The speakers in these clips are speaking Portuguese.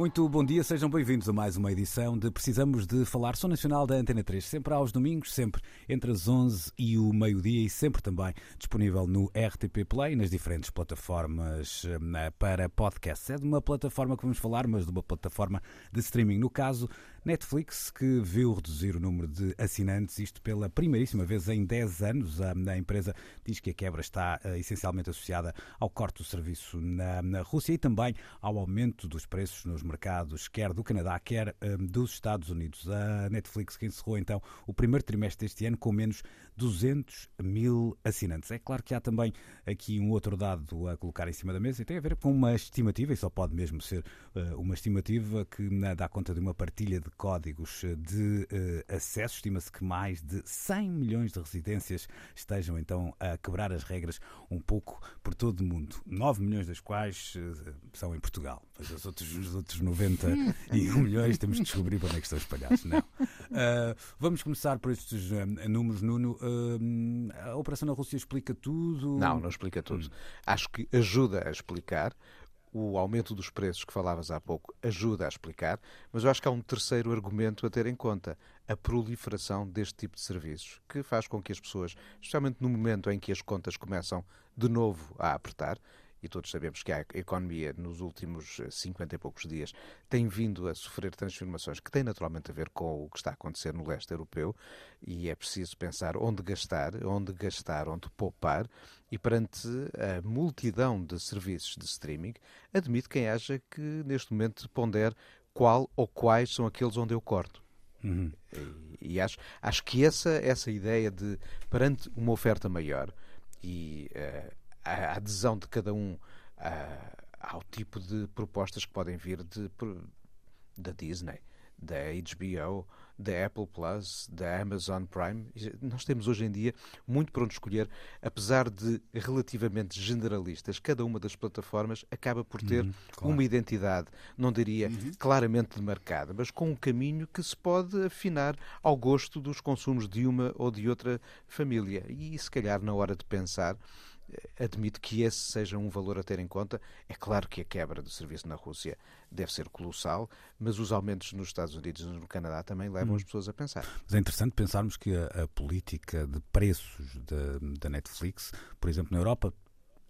Muito bom dia, sejam bem-vindos a mais uma edição de Precisamos de Falar. Sou Nacional da Antena 3, sempre aos domingos, sempre entre as 11 e o meio-dia e sempre também disponível no RTP Play, nas diferentes plataformas eh, para podcast. É de uma plataforma que vamos falar, mas de uma plataforma de streaming. No caso, Netflix, que viu reduzir o número de assinantes, isto pela primeiríssima vez em 10 anos. A, empresa diz que a quebra está uh, essencialmente associada ao corte do serviço na, na, Rússia e também ao aumento dos preços nos mercados, quer do Canadá, quer um, dos Estados Unidos. A Netflix que encerrou então o primeiro trimestre deste ano com menos 200 mil assinantes. É claro que há também aqui um outro dado a colocar em cima da mesa e tem a ver com uma estimativa, e só pode mesmo ser uh, uma estimativa que uh, dá conta de uma partilha de códigos de uh, acesso. Estima-se que mais de 100 milhões de residências estejam então a quebrar as regras um pouco por todo o mundo. 9 milhões das quais são em Portugal. Mas os outros, os outros 91 milhões temos de descobrir para onde é que estão espalhados. Não. vamos começar por estes números, Nuno a Operação na Rússia explica tudo? Não, não explica tudo. Hum. Acho que ajuda a explicar. O aumento dos preços que falavas há pouco ajuda a explicar, mas eu acho que há um terceiro argumento a ter em conta: a proliferação deste tipo de serviços, que faz com que as pessoas, especialmente no momento em que as contas começam de novo a apertar, e todos sabemos que a economia nos últimos 50 e poucos dias tem vindo a sofrer transformações que têm naturalmente a ver com o que está a acontecer no leste europeu e é preciso pensar onde gastar, onde gastar, onde poupar e perante a multidão de serviços de streaming, admito quem haja que neste momento pondere qual ou quais são aqueles onde eu corto. Uhum. E, e, acho, acho que essa, essa ideia de, perante uma oferta maior e uh, a adesão de cada um ao tipo de propostas que podem vir de, da Disney, da HBO, da Apple Plus, da Amazon Prime. Nós temos hoje em dia muito para onde escolher, apesar de relativamente generalistas, cada uma das plataformas acaba por ter uhum, claro. uma identidade, não diria uhum. claramente demarcada, mas com um caminho que se pode afinar ao gosto dos consumos de uma ou de outra família. E se calhar na hora de pensar admito que esse seja um valor a ter em conta. É claro que a quebra do serviço na Rússia deve ser colossal, mas os aumentos nos Estados Unidos e no Canadá também levam hum. as pessoas a pensar. Mas é interessante pensarmos que a, a política de preços da Netflix, por exemplo, na Europa,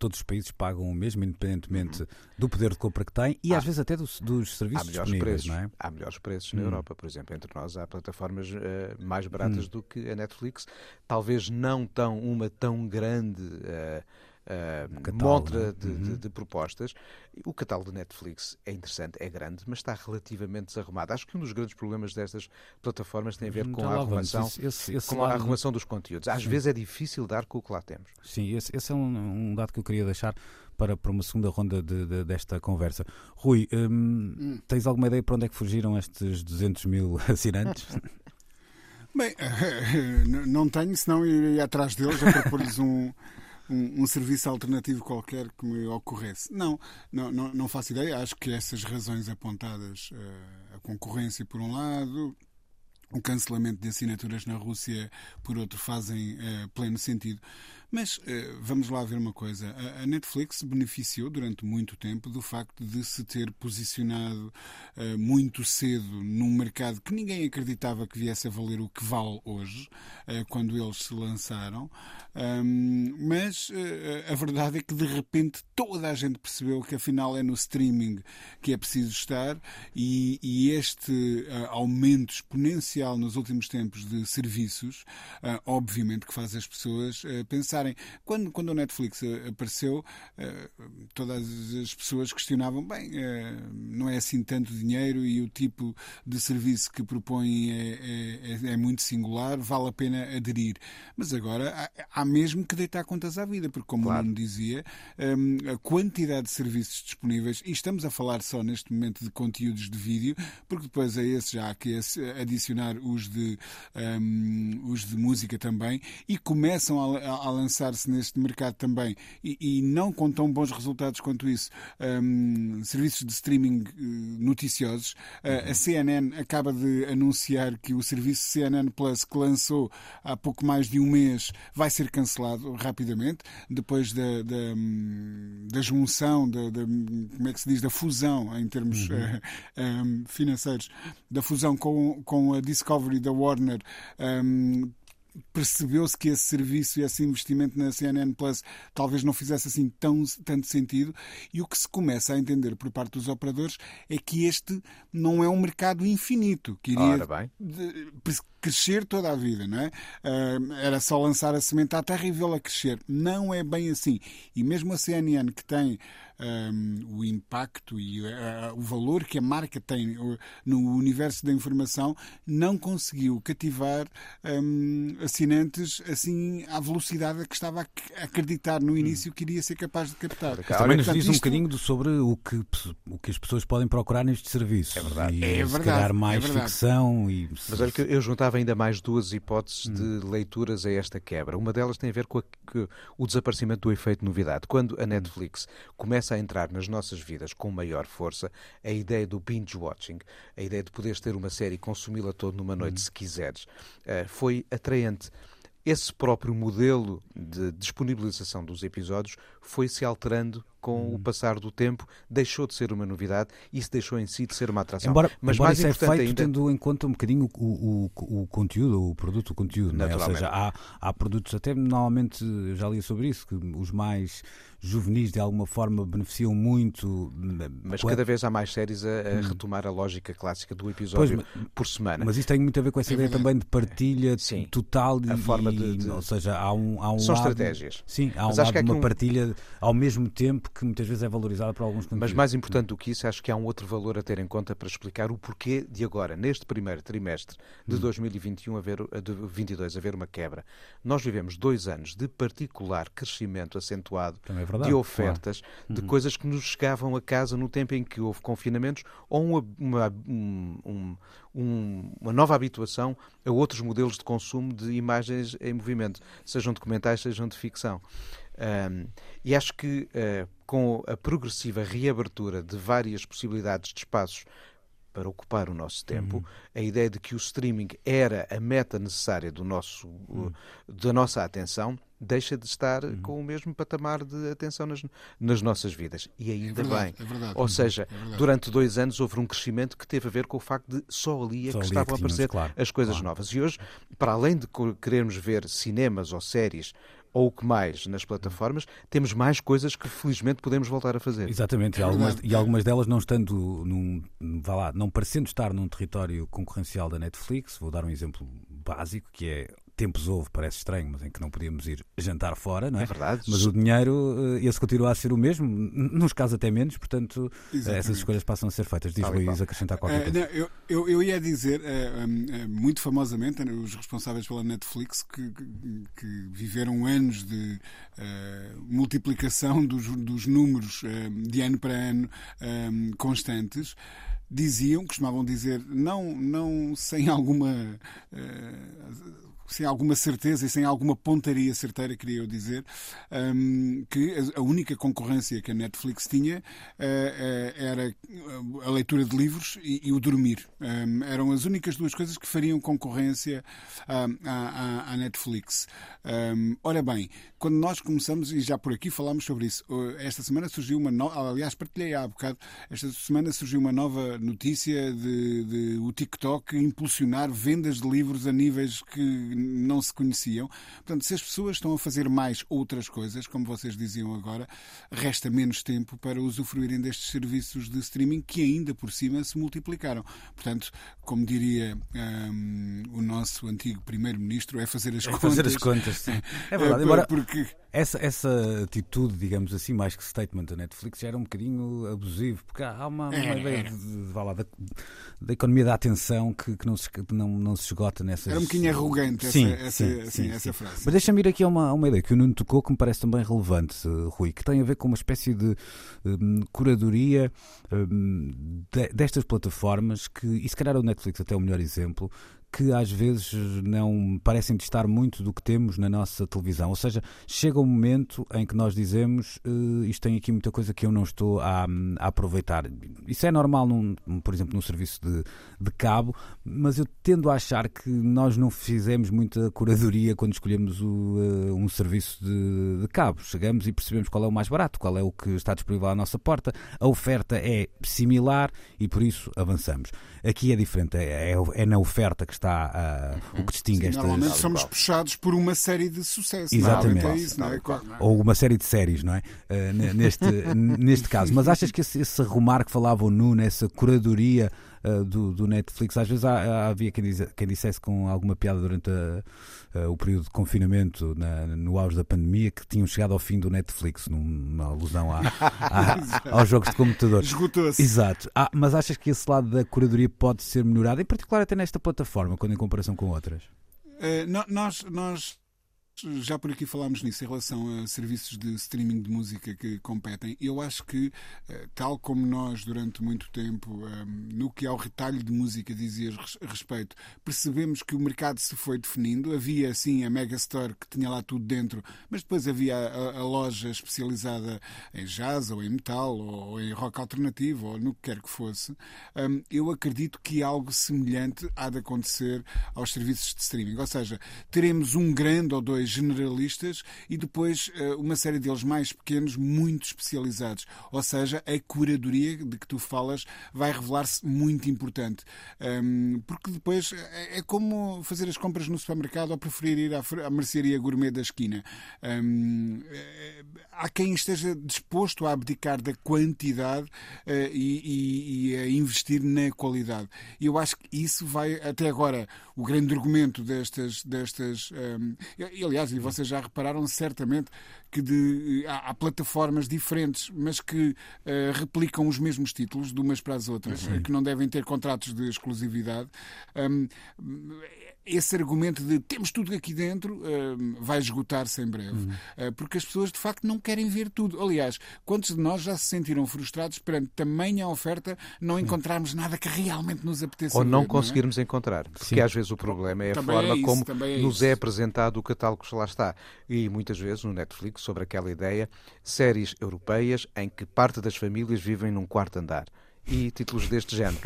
todos os países pagam o mesmo, independentemente uhum. do poder de compra que têm e há, às vezes até dos, dos serviços há melhores preços, não é? Há melhores preços na hum. Europa, por exemplo. Entre nós há plataformas uh, mais baratas hum. do que a Netflix. Talvez não tão uma tão grande. Uh, uh, montra né? de, uhum. de, de, propostas. O catálogo de Netflix é interessante, é grande, mas está relativamente desarrumado. Acho que um dos grandes problemas destas plataformas tem a ver com a arrumação, esse, esse com a arrumação dos conteúdos. Às Sim. vezes é difícil dar com o que lá temos. Sim, esse, esse é um, um, dado que eu queria deixar para, para uma segunda ronda de, de, desta conversa. Rui, hum, hum. tens alguma ideia para onde é que fugiram estes 200 mil assinantes? Bem, não tenho, senão iria atrás deles a propor-lhes um, um, um, serviço alternativo qualquer que me ocorresse. Não, não, não, não faço ideia. Acho que essas razões apontadas, uh, a concorrência por um lado, o cancelamento de assinaturas na Rússia, por outro, fazem uh, pleno sentido. Mas uh, vamos lá ver uma coisa. A, Netflix beneficiou durante muito tempo do facto de se ter posicionado uh, muito cedo num mercado que ninguém acreditava que viesse a valer o que vale hoje, uh, quando eles se lançaram. Mas a verdade é que de repente toda a gente percebeu que afinal é no streaming que é preciso estar e este aumento exponencial nos últimos tempos de serviços, obviamente que faz as pessoas pensar pensarem. Quando, quando o Netflix apareceu, todas as pessoas questionavam: bem, não é assim tanto dinheiro e o tipo de serviço que propõe é, é, é muito singular, vale a pena aderir. Mas agora há, há mesmo que deitar contas à vida, porque, como claro. o Nuno dizia, a quantidade de serviços disponíveis, e estamos a falar só neste momento de conteúdos de vídeo, porque depois a esse já há que adicionar os de, um, os de música também, e começam a, a lançar-se neste mercado também, e, e, não com tão bons resultados quanto isso, um, serviços de streaming uh, noticiosos. Uh, a CNN acaba de anunciar que o serviço CNN Plus, que lançou há pouco mais de um mês, vai ser cancelado rapidamente, depois da, da, da junção, da, da, como é que se diz, da fusão em termos uhum. uh, eh, um, financeiros, da fusão com, com a Discovery da Warner. Um, percebeu-se que esse serviço e esse investimento na CNN Plus talvez não fizesse assim tão, tanto sentido e o que se começa a entender por parte dos operadores é que este não é um mercado infinito que iria crescer toda a vida, não é? Uh, era só lançar a semente à terra e vê-la crescer. Não é bem assim. E mesmo a CNN que tem um, o impacto e uh, o valor que a marca tem no universo da informação, não conseguiu cativar um, assinantes assim à velocidade a que estava a acreditar no início que iria ser capaz de captar. Mas também nos diz um bocadinho sobre o que, o que as pessoas podem procurar nestes serviços. É verdade. E, é verdade. Se calhar mais é ficção. E... Mas olha que eu juntava ainda mais duas hipóteses hum. de leituras a esta quebra. Uma delas tem a ver com, a, com o desaparecimento do efeito novidade. Quando a Netflix começa começa a entrar nas nossas vidas com maior força a ideia do binge watching, a ideia de poderes ter uma série e consumi-la toda numa noite, uhum. se quiseres, uh, foi atraente. Esse próprio modelo de disponibilização dos episódios foi se alterando com hum. o passar do tempo, deixou de ser uma novidade e isso deixou em si de ser uma atração. Embora, Mas embora mais isso é feito ainda... tendo em conta um bocadinho o, o, o conteúdo, o produto, o conteúdo, é? ou seja, há, há produtos, até normalmente já li sobre isso, que os mais juvenis de alguma forma beneficiam muito. Mas cada vez há mais séries a, a hum. retomar a lógica clássica do episódio pois, por semana. Mas isso tem muito a ver com essa é ideia também de partilha Sim, total a forma de, de, ou seja, há um, há um são lado, estratégias. Sim, há um lado de uma um... partilha ao mesmo tempo que muitas vezes é valorizada por alguns Mas mais importante do que isso, acho que há um outro valor a ter em conta para explicar o porquê de agora, neste primeiro trimestre de hum. 2021, haver, de 22, haver uma quebra. Nós vivemos dois anos de particular crescimento acentuado é verdade, de ofertas de uhum. coisas que nos chegavam a casa no tempo em que houve confinamentos ou uma, uma, um, um, uma nova habituação a outros modelos de consumo de imagens em movimento, sejam documentais, sejam de ficção. Um, e acho que uh, com a progressiva reabertura de várias possibilidades de espaços para ocupar o nosso tempo, uhum. a ideia de que o streaming era a meta necessária do nosso, uhum. da nossa atenção, deixa de estar uhum. com o mesmo patamar de atenção nas, nas nossas vidas. E ainda é verdade, bem. É verdade, Ou seja, é durante dois anos houve um crescimento que teve a ver com o facto de só ali é só que ali estavam é que tínhamos, a aparecer claro, as coisas claro. novas. E hoje, para além de querermos ver cinemas ou séries ou o que mais nas plataformas, temos mais coisas que felizmente podemos voltar a fazer. Exatamente, e algumas, e algumas delas não estando num, vá lá, não parecendo estar num território concorrencial da Netflix, vou dar um exemplo básico que é tempos houve, parece estranho, mas em que não podíamos ir jantar fora, não é? É verdade. Mas o dinheiro, eh, esse continua a ser o mesmo, nos casos até menos, portanto, eh, Exatamente. essas escolhas passam a ser feitas. Diz Luís, acrescentar qualquer coisa. Uh, não, eu, eu, eu, ia dizer, uh, uh, muito famosamente, os responsáveis pela Netflix, que, que, que viveram anos de multiplicação dos, dos números de ano para ano constantes diziam, costumavam dizer, não, não sem alguma uh, sem alguma certeza e sem alguma pontaria certeira, queria eu dizer, um, que a única concorrência que a Netflix tinha uh, era a leitura de livros e, e o dormir. Um, eram as únicas duas coisas que fariam concorrência à, à, à Netflix. Um, ora bem, quando nós começamos, e já por aqui falámos sobre isso, esta semana surgiu uma nova, aliás, partilhei há bocado, esta semana surgiu uma nova notícia de, de o TikTok impulsionar vendas de livros a níveis que não se conheciam. Portanto, se as pessoas estão a fazer mais outras coisas, como vocês diziam agora, resta menos tempo para usufruírem destes serviços de streaming que ainda por cima se multiplicaram. Portanto, como diria um, o nosso antigo primeiro-ministro, é fazer as é contas. Fazer as contas, sim. É verdade. Embora, porque essa, essa atitude, digamos assim, mais que statement da Netflix, já era um bocadinho abusivo, porque há uma, uma é, ideia de, de, de, da, da, economia da atenção que, que não, se, não, não se esgota nessas. Era um bocadinho arrogante essa, sim, essa, sim, assim, sim, essa frase. Mas deixa-me ir aqui a uma, uma ideia que o Nuno tocou que me parece também relevante, Rui, que tem a ver com uma espécie de um, curadoria um, de, destas plataformas que, e se calhar o Netflix até é o melhor exemplo, que às vezes não parecem distar muito do que temos na nossa televisão. Ou seja, chega um momento em que nós dizemos uh, isto tem aqui muita coisa que eu não estou a, a aproveitar. Isso é normal, num, por exemplo, num serviço de, de, cabo, mas eu tendo a achar que nós não fizemos muita curadoria quando escolhemos o, uh, um serviço de, de cabo. Chegamos e percebemos qual é o mais barato, qual é o que está disponível à nossa porta. A oferta é similar e por isso avançamos. Aqui é diferente, é, é, é na oferta que está uh, o que distingue Sim, estas... Normalmente somos puxados por uma série de sucessos. Exatamente. Não é? Isso, não é? Ou uma série de séries, não é? Uh, neste, neste caso. Mas achas que esse, esse arrumar que falava o Nuno, essa curadoria uh, do, do, Netflix, às vezes há, havia quem, diz, quem dissesse com alguma piada durante a, o período de confinamento, na, no auge da pandemia, que tinham chegado ao fim do Netflix, numa alusão à, à, aos jogos de computador. Esgotou-se. Exato. Ah, mas achas que esse lado da curadoria pode ser melhorado, em particular até nesta plataforma, quando em comparação com outras? Uh, nós, nós já por aqui falámos nisso em relação a serviços de streaming de música que competem. Eu acho que, eh, tal como nós durante muito tempo, eh, no que ao retalho de música dizias respeito, percebemos que o mercado se foi definindo. Havia sim a Megastore que tinha lá tudo dentro, mas depois havia a, a loja especializada em jazz ou em metal ou em rock alternativo ou no que quer que fosse. Hum, eu acredito que algo semelhante há de acontecer aos serviços de streaming. Ou seja, teremos um grande ou dois generalistas e depois eh, uma série deles mais pequenos, muito especializados. Ou seja, a curadoria de que tu falas vai revelar-se muito importante. Porque depois é, é como fazer as compras no supermercado ou preferir ir à mercearia gourmet da esquina. Eh, há quem esteja disposto a abdicar da quantidade eh, e, a investir na qualidade. E eu acho que isso vai, até agora, o grande argumento destas. destas um, aliás, e vocês já repararam certamente que de, há, há, plataformas diferentes, mas que uh, replicam os mesmos títulos de umas para as outras, uhum. que não devem ter contratos de exclusividade. Um, esse argumento de temos tudo aqui dentro uh, vai esgotar-se em breve. Uhum. Uh, porque as pessoas de facto não querem ver tudo. Aliás, quantos de nós já se sentiram frustrados perante tamanha oferta não encontrarmos nada que realmente nos apeteça Ou não ver, conseguirmos não é? encontrar. Porque Sim. às vezes o problema é a também forma é isso, como é nos é apresentado o catálogo que lá está. E muitas vezes no Netflix, sobre aquela ideia, séries europeias em que parte das famílias vivem num quarto andar e títulos deste género.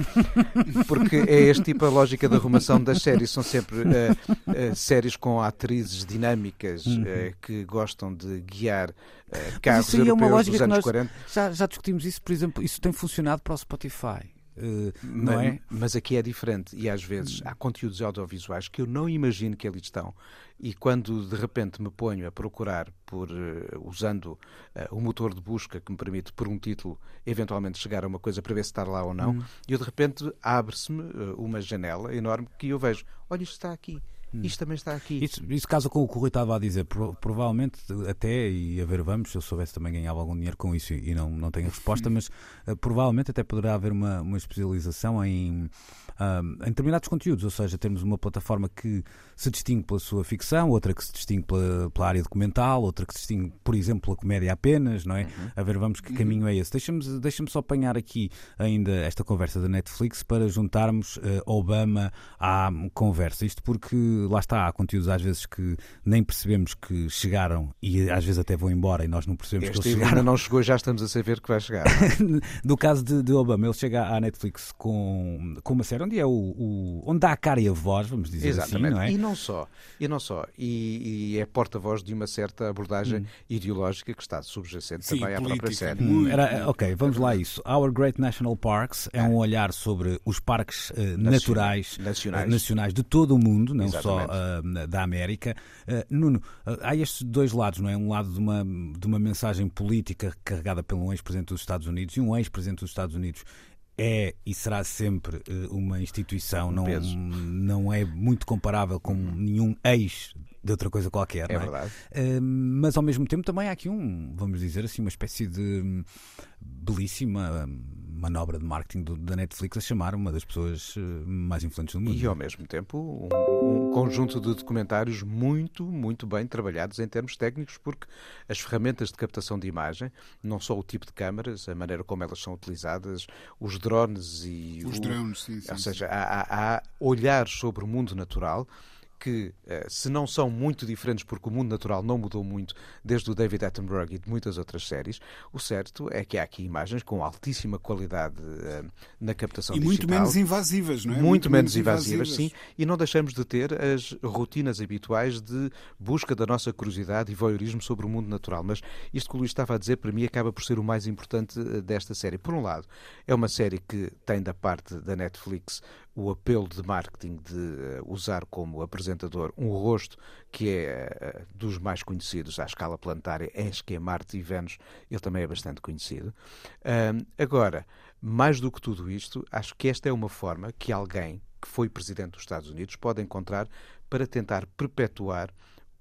Porque é este tipo a lógica da arrumação das séries. São sempre uh, uh, séries com atrizes dinâmicas uh, que gostam de guiar uh, carros isso europeus é uma lógica dos anos nós 40. Já, já discutimos isso, por exemplo, isso tem funcionado para o Spotify. Uh, não mas, é? mas aqui é diferente e às vezes há conteúdos audiovisuais que eu não imagino que ali estão e quando de repente me ponho a procurar por uh, usando uh, o motor de busca que me permite por um título eventualmente chegar a uma coisa para ver se está lá ou não, hum. e eu de repente abre-se-me uma janela enorme que eu vejo, olha isto está aqui. Hum. Isto também está aqui. Isso, isso casa com o que o Rui estava a dizer. provavelmente, até, e a ver, vamos, se eu soubesse também ganhava algum dinheiro com isso e não, não tenho resposta, mas uh, provavelmente até poderá haver uma, uma especialização em um, em determinados conteúdos, ou seja, temos uma plataforma que se distingue pela sua ficção, outra que se distingue pela, pela área documental, outra que se distingue, por exemplo, pela comédia apenas, não é? Uhum. A ver, vamos que uhum. caminho é esse. Deixa-me deixa só apanhar aqui ainda esta conversa da Netflix para juntarmos uh, Obama à conversa. Isto porque lá está, há conteúdos às vezes que nem percebemos que chegaram e às vezes até vão embora e nós não percebemos este que eles chegaram. ainda não chegou, já estamos a saber que vai chegar. no caso de, de Obama, ele chega à Netflix com, com uma série onde é o, o, onde dá a cara e a voz, vamos dizer assim, Exatamente. assim, não é? E não só, e não só, e, e é porta-voz de uma certa abordagem hum. ideológica que está subjacente Sim, também à própria série. Hum, era, ok, vamos lá a isso. Our Great National Parks é, é um olhar sobre os parques uh, naturais, nacionais. Uh, nacionais de todo o mundo, não Exatamente. só uh, da América. Uh, Nuno, uh, há estes dois lados, não é? Um lado de uma, de uma mensagem política carregada pelo ex-presidente dos Estados Unidos e um ex-presidente dos Estados Unidos é e será sempre uma instituição, não, não é muito comparável com nenhum ex de outra coisa qualquer. É, é? verdade. Uh, mas ao mesmo tempo também há aqui um, vamos dizer assim, uma espécie de belíssima manobra de marketing do, da Netflix a chamar uma das pessoas eh, mais influentes do mundo. E ao mesmo tempo um, um, conjunto de documentários muito, muito bem trabalhados em termos técnicos, porque as ferramentas de captação de imagem, não só o tipo de câmaras, a maneira como elas são utilizadas, os drones e. Os o, drones, sim, sim. Ou seja, há, há, há olhar sobre o mundo natural que, eh, se não são muito diferentes, porque o mundo natural não mudou muito desde o David Attenborough e de muitas outras séries, o certo é que há aqui imagens com altíssima qualidade uh, na captação e digital. E muito menos invasivas, não é? Muito, muito menos invasivas, invasivas, sim. E não deixamos de ter as rotinas habituais de busca da nossa curiosidade e voyeurismo sobre o mundo natural. Mas isto que o Luís estava a dizer, para mim, acaba por ser o mais importante eh, desta série. Por um lado, é uma série que tem da parte da Netflix o apelo de marketing de uh, usar como apresentador um rosto que é uh, dos mais conhecidos à escala planetária, és que Marte e Vênus, ele também é bastante conhecido. Agora, mais do que tudo isto, acho que esta é uma forma que alguém que foi presidente dos Estados Unidos pode encontrar para tentar perpetuar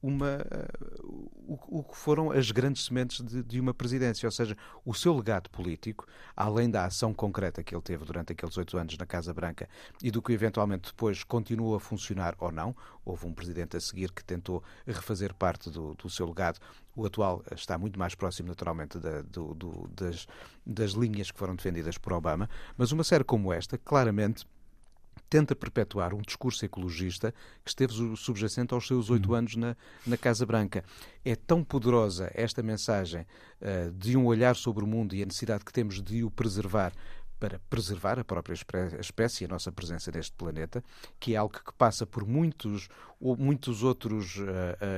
uma, uh, o, o, que foram as grandes sementes de, de, uma presidência, ou seja, o seu legado político, além da ação concreta que ele teve durante aqueles oito anos na Casa Branca e do que eventualmente depois continuou a funcionar ou não, houve um presidente a seguir que tentou refazer parte do, do seu legado, o atual está muito mais próximo, naturalmente, da, do, do, das, das linhas que foram defendidas por Obama, mas uma série como esta, claramente tenta perpetuar um discurso ecologista que esteve subjacente aos seus oito uhum. anos na, na Casa Branca. É tão poderosa esta mensagem uh, de um olhar sobre o mundo e a necessidade que temos de o preservar para preservar a própria espécie, a nossa presença neste planeta, que é algo que passa por muitos, muitos outros uh,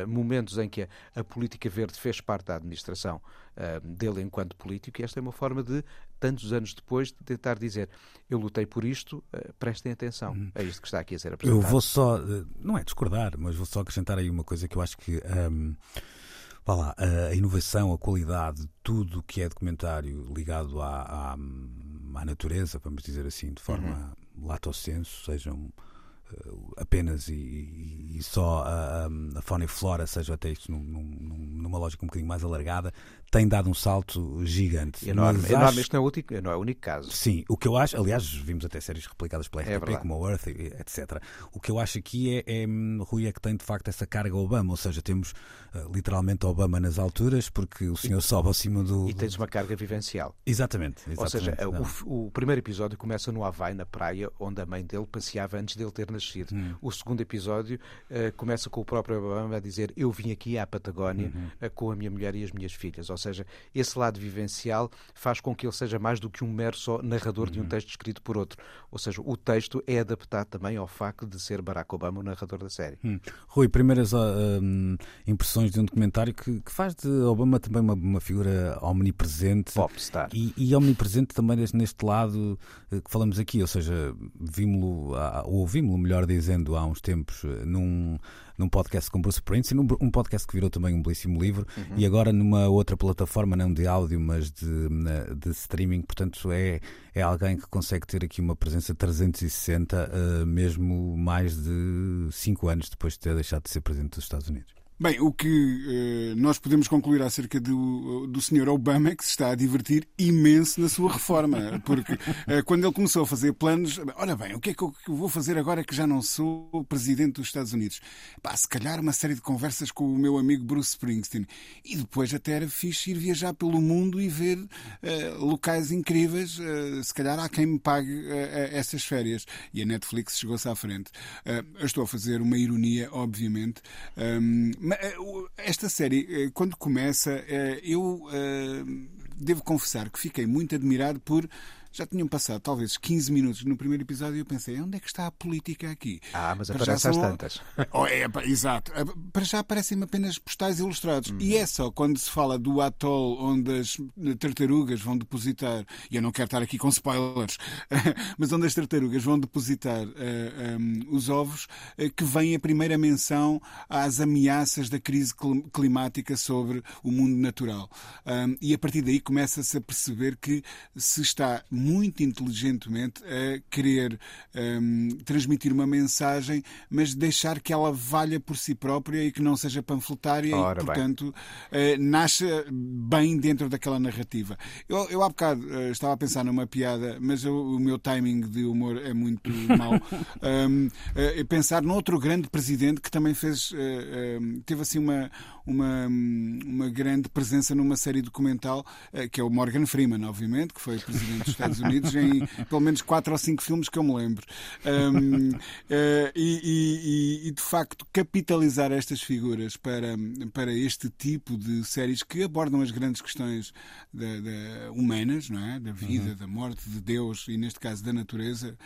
uh, momentos em que a, a, política verde fez parte da administração uh, dele enquanto político, e esta é uma forma de, tantos anos depois, de tentar dizer eu lutei por isto, prestem atenção. Uhum. É isto que está aqui a ser apresentado. Eu vou só, não é discordar, mas vou só acrescentar aí uma coisa que eu acho que. Um vá lá, a inovação, a qualidade, tudo que é documentário ligado à, à, à natureza, vamos dizer assim, de forma uhum. lato senso, sejam uh, apenas e, e só a, a, fauna e flora, seja até isto num, num, numa lógica um bocadinho mais alargada, tem dado um salto gigante. Enorme. Mas enorme. Acho... Este não é, o único, não é o único caso. Sim, o que eu acho, aliás, vimos até séries replicadas pela RTP, é como a Earth, etc. O que eu acho aqui é, é, Rui, é que tem de facto essa carga Obama, ou seja, temos uh, literalmente Obama nas alturas, porque o senhor e, sobe acima do. E tens uma carga vivencial. Exatamente. exatamente ou seja, o, o, primeiro episódio começa no Havaí, na praia, onde a mãe dele passeava antes dele ter nascido. Hum. O segundo episódio uh, começa com o próprio Obama a dizer: Eu vim aqui à Patagónia uhum. uh, com a minha mulher e as minhas filhas. Ou seja, esse lado vivencial faz com que ele seja mais do que um mero só narrador uhum. de um uhum. texto escrito por outro. Ou seja, o texto é adaptado também ao facto de ser Barack Obama o narrador da série. Hum. Rui, primeiras uh, impressões de um documentário que, que, faz de Obama também uma, uma figura omnipresente. Popstar. E, e omnipresente também neste lado uh, que falamos aqui, ou seja, vimos-lo, ou ouvimos-lo, melhor dizendo, há uns tempos, uh, num num podcast com Bruce Springsteen, um podcast que virou também um belíssimo livro, uhum. e agora numa outra plataforma, não de áudio, mas de, de streaming. Portanto, é, é alguém que consegue ter aqui uma presença 360, uh, mesmo mais de 5 anos depois de ter deixado de ser presidente dos Estados Unidos. Bem, o que eh, nós podemos concluir acerca do, do Sr. Obama é que se está a divertir imenso na sua reforma. Porque eh, quando ele começou a fazer planos, olha bem, o que é que eu vou fazer agora que já não sou presidente dos Estados Unidos? Pá, se calhar uma série de conversas com o meu amigo Bruce Springsteen. E depois até era fixe ir viajar pelo mundo e ver uh, locais incríveis. Uh, se calhar há quem me pague uh, essas férias. E a Netflix chegou-se à frente. eu estou a fazer uma ironia, obviamente. Um, esta série, eh, quando começa, eh, eu devo confessar que fiquei muito admirado por já tinham passado talvez 15 minutos no primeiro episódio e eu pensei, onde é que está a política aqui? Ah, mas aparece às tantas. Oh, é, exato. Para já aparecem apenas postais ilustrados. Uhum. E é só quando se fala do atol onde as tartarugas vão depositar, e eu não quero estar aqui com spoilers, mas onde as tartarugas vão depositar uh, eh, um, eh, os ovos, uh, que vem a primeira menção às ameaças da crise climática sobre o mundo natural. Um, e a partir daí começa-se a perceber que se está muito inteligentemente a querer um, transmitir uma mensagem, mas deixar que ela valha por si própria e que não seja panfletária Ora e, portanto, uh, nasce bem dentro daquela narrativa. Eu, eu há bocado uh, estava a pensar numa piada, mas eu, o meu timing de humor é muito mau. um, uh, pensar noutro grande presidente que também fez, teve assim uma, uma, uma grande presença numa série documental, eh, que é o Morgan Freeman, obviamente, que foi presidente dos Estados Unidos em pelo menos quatro ou cinco filmes que eu me lembro. Um, uh, eh, e, e, e, de facto, capitalizar estas figuras para, para este tipo de séries que abordam as grandes questões da, da humanas, não é? da vida, uhum. da morte, de Deus e, neste caso, da natureza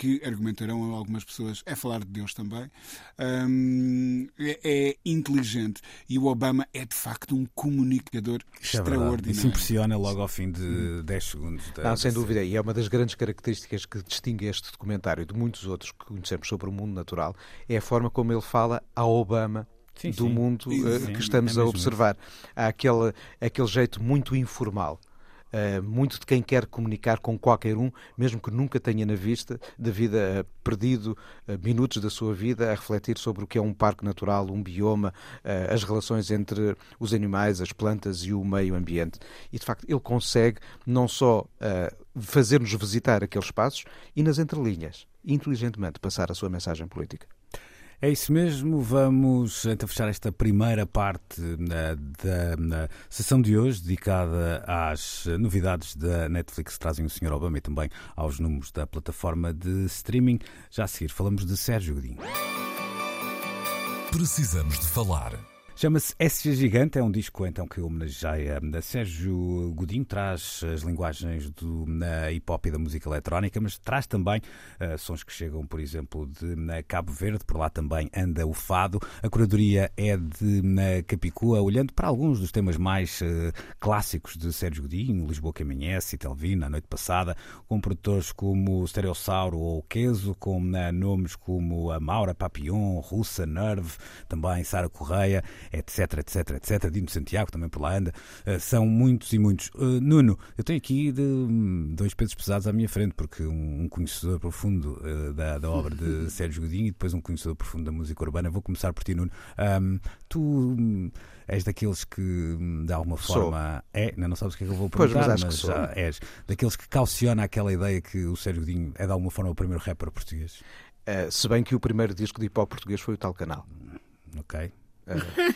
que argumentarão algumas pessoas, é falar de Deus também, um, é, é, inteligente. E o Obama é de facto um comunicador Isso é extraordinário. É Isso impressiona logo ao fim de 10 segundos. Da, Não, sem dúvida. E é uma das grandes características que distingue este documentário de muitos outros que conhecemos sobre o mundo natural, é a forma como ele fala ao Obama Sim, do sim. mundo sim, uh, que estamos é a observar. Há aquele, aquele jeito muito informal Uh, muito de quem quer comunicar com qualquer um, mesmo que nunca tenha na vista, devido a perdido uh, minutos da sua vida a refletir sobre o que é um parque natural, um bioma, as relações entre os animais, as plantas e o meio ambiente. E de facto ele consegue não só fazer-nos visitar aqueles espaços e nas entrelinhas, inteligentemente passar a sua mensagem política. É isso mesmo, vamos então fechar esta primeira parte da, da sessão de hoje, dedicada às novidades da Netflix que trazem o Sr. Obama e também aos números da plataforma de streaming. Já a seguir, falamos de Sérgio Godinho. Precisamos de falar. Chama-se SG Gigante, é um disco então que homenageia a Sérgio Godinho, traz as linguagens do hip hop e da música eletrónica, mas traz também uh, sons que chegam, por exemplo, de na Cabo Verde, por lá também anda o fado. A curadoria é de na Capicua, olhando para alguns dos temas mais uh, clássicos de Sérgio Godinho, Lisboa que amanhece, Telvina, a noite passada, com produtores como Stereossauro ou Queso, com nomes como a Maura Papillon, Russa, Nerve, também Sara Correia etc, etc, etc. Dino Santiago também por lá anda. Uh, são muitos e muitos. Uh, Nuno, eu tenho aqui de, um, dois pesos pesados à minha frente, porque um, conhecedor profundo uh, da, da, obra de Sérgio Godinho e depois um conhecedor profundo da música urbana. Vou começar por ti, Nuno. Um, tu hum, és daqueles que, hum, de alguma forma. Sou. É, não sabes o que é que eu vou perguntar, pois, mas, mas já és daqueles que calciona aquela ideia que o Sérgio Godinho é de alguma forma o primeiro rapper português. Uh, se bem que o primeiro disco de hip hop português foi o tal canal. Ok. Uh,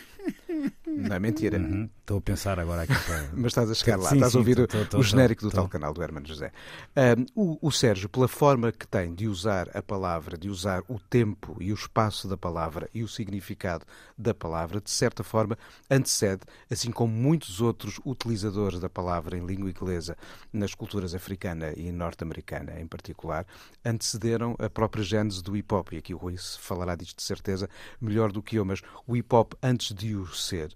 não é mentira. Uhum. Estou a pensar agora aqui para... Mas estás a chegar lá, sim, estás sim, a ouvir tô, tô, tô, o genérico do tal canal do Hermano José. o, o, Sérgio, pela forma que tem de usar a palavra, de usar o tempo e o espaço da palavra e o significado da palavra, de certa forma, antecede, assim como muitos outros utilizadores da palavra em língua inglesa, nas culturas africana e norte-americana em particular, antecederam a própria gênese do hip hop. E aqui o Rui falará disto de certeza melhor do que eu, mas o hip hop, antes de o ser,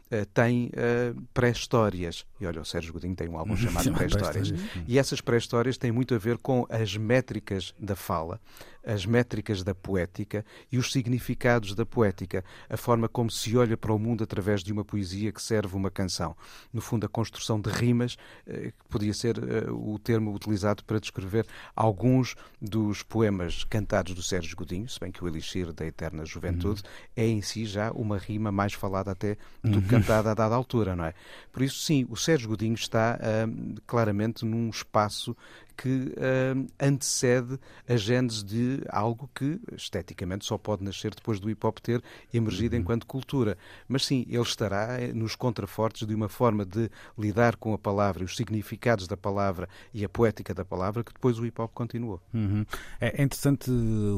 uh, tem uh, pré-histórias. E olha, o Sérgio Godinho tem um álbum chamado Pré-histórias. E essas pré-histórias têm muito a ver com as métricas da fala, as métricas da poética e os significados da poética, a forma como se olha para o mundo através de uma poesia que serve uma canção. No fundo, a construção de rimas, eh, que podia ser o termo utilizado para descrever alguns dos poemas cantados do Sérgio Godinho, se bem que o Elixir da Eterna Juventude uhum. é em si já uma rima mais falada até do uhum. que cantada a dada altura, não é? Por isso, sim, o Sérgio Godinho está uh, claramente num espaço que uh, antecede a gênese de algo que esteticamente só pode nascer depois do hip hop ter emergido uhum. enquanto cultura. Mas sim, ele estará eh, nos contrafortes de uma forma de lidar com a palavra, os significados da palavra e a poética da palavra que depois o hip hop continuou. Uhum. É, interessante,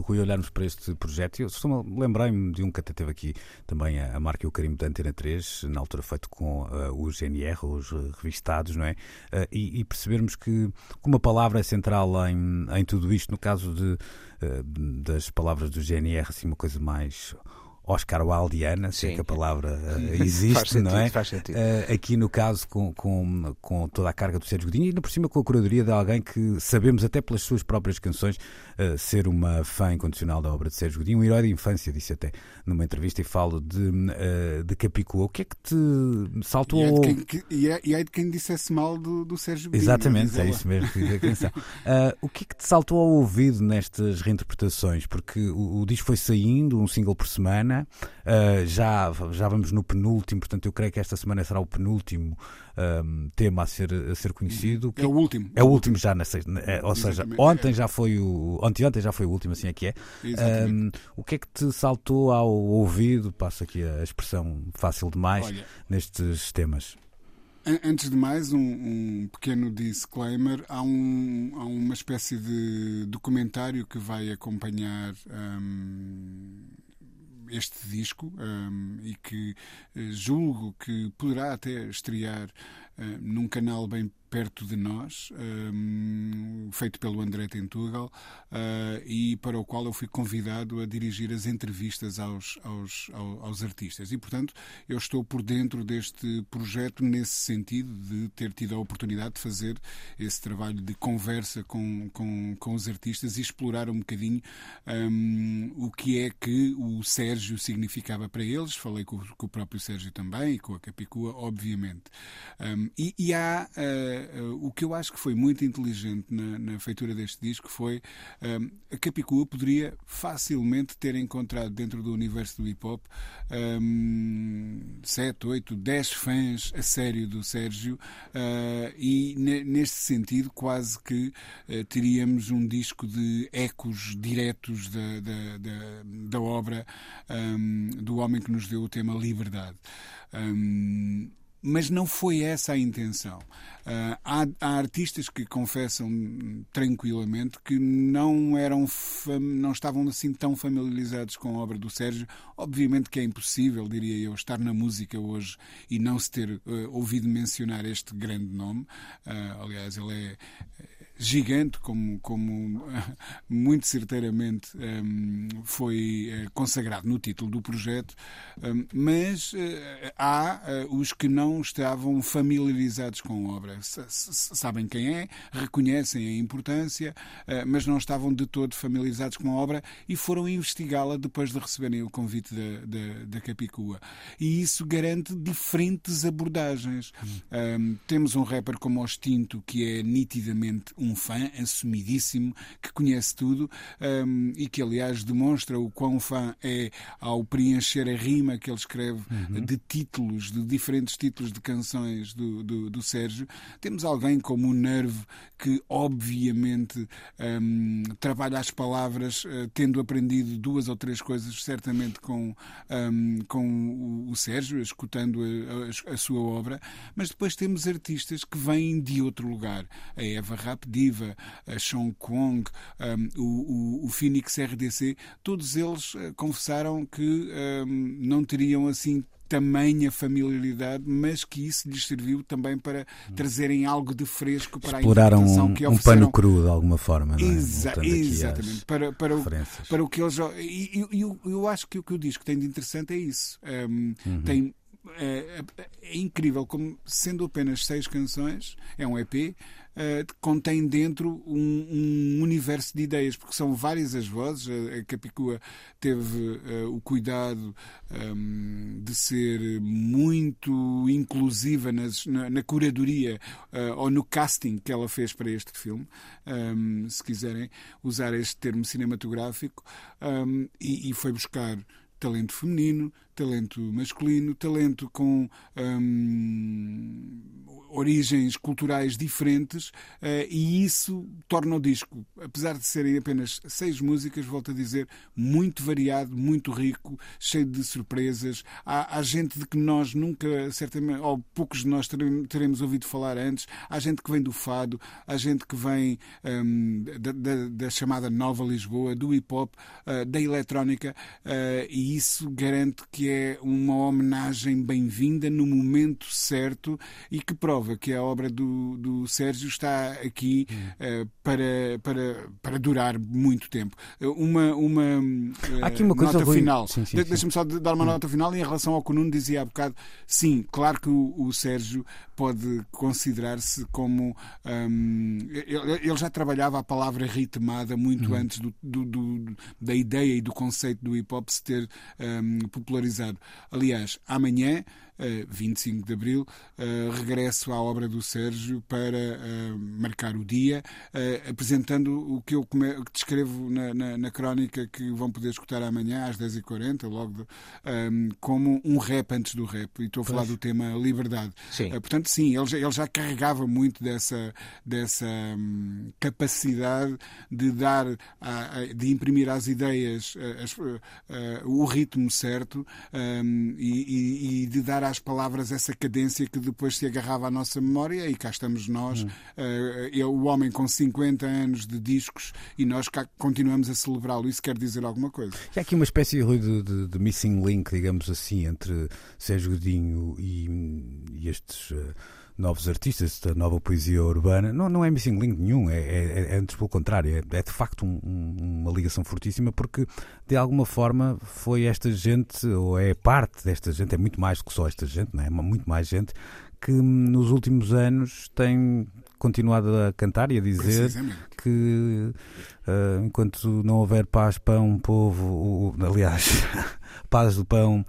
Rui, olharmos para este projeto. Eu lembrei-me de um que até teve aqui também a, marca e o carimbo da Antena 3, na altura feito com uh, os GNR, os revistados, não é? Uh, e, e percebermos que, uma palavra palavra é central em, em tudo isto, no caso de, das palavras do GNR, assim, uma coisa mais Oscar Wildiana, se é que a palavra uh, existe, sentido, não é? Faz sentido. Uh, aqui no caso com, com, com toda a carga do Sérgio Godinho e ainda por cima com a curadoria de alguém que sabemos até pelas suas próprias canções uh, ser uma fã incondicional da obra de Sérgio Godinho, um herói de infância, disse até numa entrevista e falo de, de Capicua. O que é que te saltou... E é de quem, que, e é, e é de quem dissesse mal do, do Sérgio Godinho. Exatamente, é isso mesmo. o que é que te saltou ao ouvido nestas reinterpretações? Porque o, o disco foi saindo, um single por semana, semana. Uh, já, já vamos no penúltimo, portanto, eu creio que esta semana será o penúltimo um, tema a ser, a ser conhecido. É o último. É o último já, na é, ou seja, ontem já foi o. Ontem, já foi o último, assim é que é. Um, o que é que te saltou ao ouvido? Passo aqui a expressão fácil demais Olha, nestes temas. Antes de mais, um, um, pequeno disclaimer: há, um, há, uma espécie de documentário que vai acompanhar um, este disco um, e que uh, julgo que poderá até estrear uh, num canal bem perto de nós, um, feito pelo André Tentugal, uh, e para o qual eu fui convidado a dirigir as entrevistas aos, aos, aos, artistas. E, portanto, eu estou por dentro deste projeto nesse sentido de ter tido a oportunidade de fazer esse trabalho de conversa com, com, com os artistas e explorar um bocadinho um, o que é que o Sérgio significava para eles. Falei com, com o próprio Sérgio também e com a Capicua, obviamente. Um, e, e há. Uh, uh, o que eu acho que foi muito inteligente na, na feitura deste disco foi um, a Capicua poderia facilmente ter encontrado dentro do universo do hip hop um, 7, 8, 10 fãs a sério do Sérgio uh, e neste sentido quase que uh, teríamos um disco de ecos diretos da, da, da, da obra um, do homem que nos deu o tema Liberdade. Um, mas não foi essa a intenção. Uh, há, há, artistas que confessam tranquilamente que não eram não estavam assim tão familiarizados com a obra do Sérgio. Obviamente que é impossível, diria eu, estar na música hoje e não se ter uh, ouvido mencionar este grande nome. Uh, aliás, ele é gigante, como, como muito certeiramente um, foi eh, consagrado no título do projeto, um, mas uh, há uh, os que não estavam familiarizados com a obra. S sabem quem é, reconhecem a importância, uh, mas não estavam de todo familiarizados com a obra e foram investigá-la depois de receberem o convite da, da, da Capicua. E isso garante diferentes abordagens. Um, temos um rapper como o Extinto, que é nitidamente um fã assumidíssimo, que conhece tudo um, e que, aliás, demonstra o quão fã é ao preencher a rima que ele escreve uhum. de títulos, de diferentes títulos de canções do, do, do Sérgio. Temos alguém como o Nerve, que obviamente um, trabalha as palavras, uh, tendo aprendido duas ou três coisas, certamente com, um, com o, o, Sérgio, escutando a, a, a, sua obra, mas depois temos artistas que vêm de outro lugar. A Eva Rap Diva, a Sean Kwong, um, o, o, o, Phoenix RDC, todos eles uh, confessaram que um, não teriam assim tamanha familiaridade, mas que isso lhes serviu também para trazerem algo de fresco para Exploraram a interpretação um, que ofereceram. um pano cru de alguma forma, não é? Exa exatamente. Para, para, o, para o que eles... E eu, eu, acho que o que o disco tem de interessante é isso. Um, uhum. Tem é, é, é, incrível como, sendo apenas seis canções, é um EP, uh, contém dentro um, um, universo de ideias, porque são várias as vozes. A, Capicua teve uh, o cuidado um, de ser muito inclusiva nas, na, na, curadoria uh, ou no casting que ela fez para este filme, um, se quiserem usar este termo cinematográfico, e, e foi buscar talento feminino, talento masculino, talento com hum, origens culturais diferentes, uh, e isso torna o disco, apesar de serem apenas seis músicas, volto a dizer, muito variado, muito rico, cheio de surpresas. Há, há gente de que nós nunca, certamente, ou poucos de nós teremos, teremos, ouvido falar antes, há gente que vem do fado, há gente que vem um, da, da, da, chamada Nova Lisboa, do hip hop, uh, da eletrónica, uh, e e isso garante que é uma homenagem bem-vinda no momento certo e que prova que a obra do, do Sérgio está aqui uh, para, para, para durar muito tempo. Uma, uma, Há aqui uma coisa nota ruim. final. Sim, sim, De. Deixa-me só dar uma nota final em relação ao que o Nuno dizia há bocado. Sim, claro que o, o Sérgio pode considerar-se como. hum, ele, ele já trabalhava a palavra ritmada muito antes do, do- do- da ideia e do conceito do hip hop se ter hum, popularizado. Aliás, amanhã. Eh, 25 de Abril, regresso à obra do Sérgio para marcar o dia, apresentando o que eu descrevo na, na, na crónica que vão poder escutar amanhã às 10h40, logo de- como um rap antes do rap. E estou a falar do tema liberdade. Sim. Eh, portanto, sim, ele já, ele já carregava muito dessa, dessa hum, capacidade de dar, a- de imprimir às ideias as- o ritmo certo hum, e, e- e de dar às palavras essa cadência que depois se agarrava à nossa memória e cá estamos nós, eh, eu, o homem com 50 anos de discos e nós cá continuamos a celebrá-lo. Isso quer dizer alguma coisa. Há aqui uma espécie de, de- de missing link, digamos assim, entre Sérgio Godinho e, e estes eh, novos artistas, esta nova poesia urbana. Não, não é missing link nenhum, é, é, é antes pelo contrário, é, é de facto um- um- uma ligação fortíssima porque de alguma forma foi esta gente, ou é parte desta gente, é muito mais do que só esta gente, não é? muito mais gente que nos últimos anos tem continuado a cantar e a dizer que eh, enquanto não houver paz, pão, povo, o- aliás, paz do pão,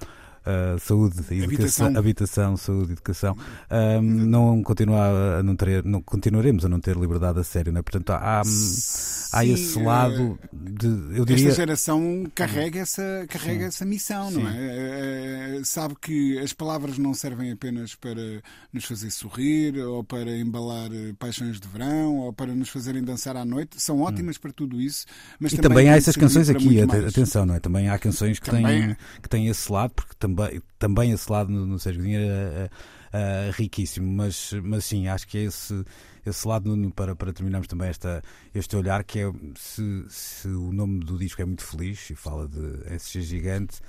eh, saúde, educação, Habitação. habitação, saúde, educação, eh, não continuar a não ter, não continuaremos a não ter liberdade a sério, não é? Portanto, há, há Sim, esse eh, lado de, eu Esta diria, geração carrega essa, carrega essa missão, não Sim. é? Eh, eh, Sabe que as palavras não servem apenas para nos fazer sorrir, ou para embalar eh, paixões de verão, ou para nos fazerem dançar à noite. São ótimas para tudo isso, mas Hum. e também há têm essas canções aqui, atenção, não é? Também há canções que, Também têm, que têm esse lado, porque também, também esse lado no, no Sérgio Godinho é, é riquíssimo, mas, mas sim, acho que é esse, esse lado, no- para, para terminarmos também esta, este olhar, que é se, se o nome do disco é muito feliz e fala de SG Gigante.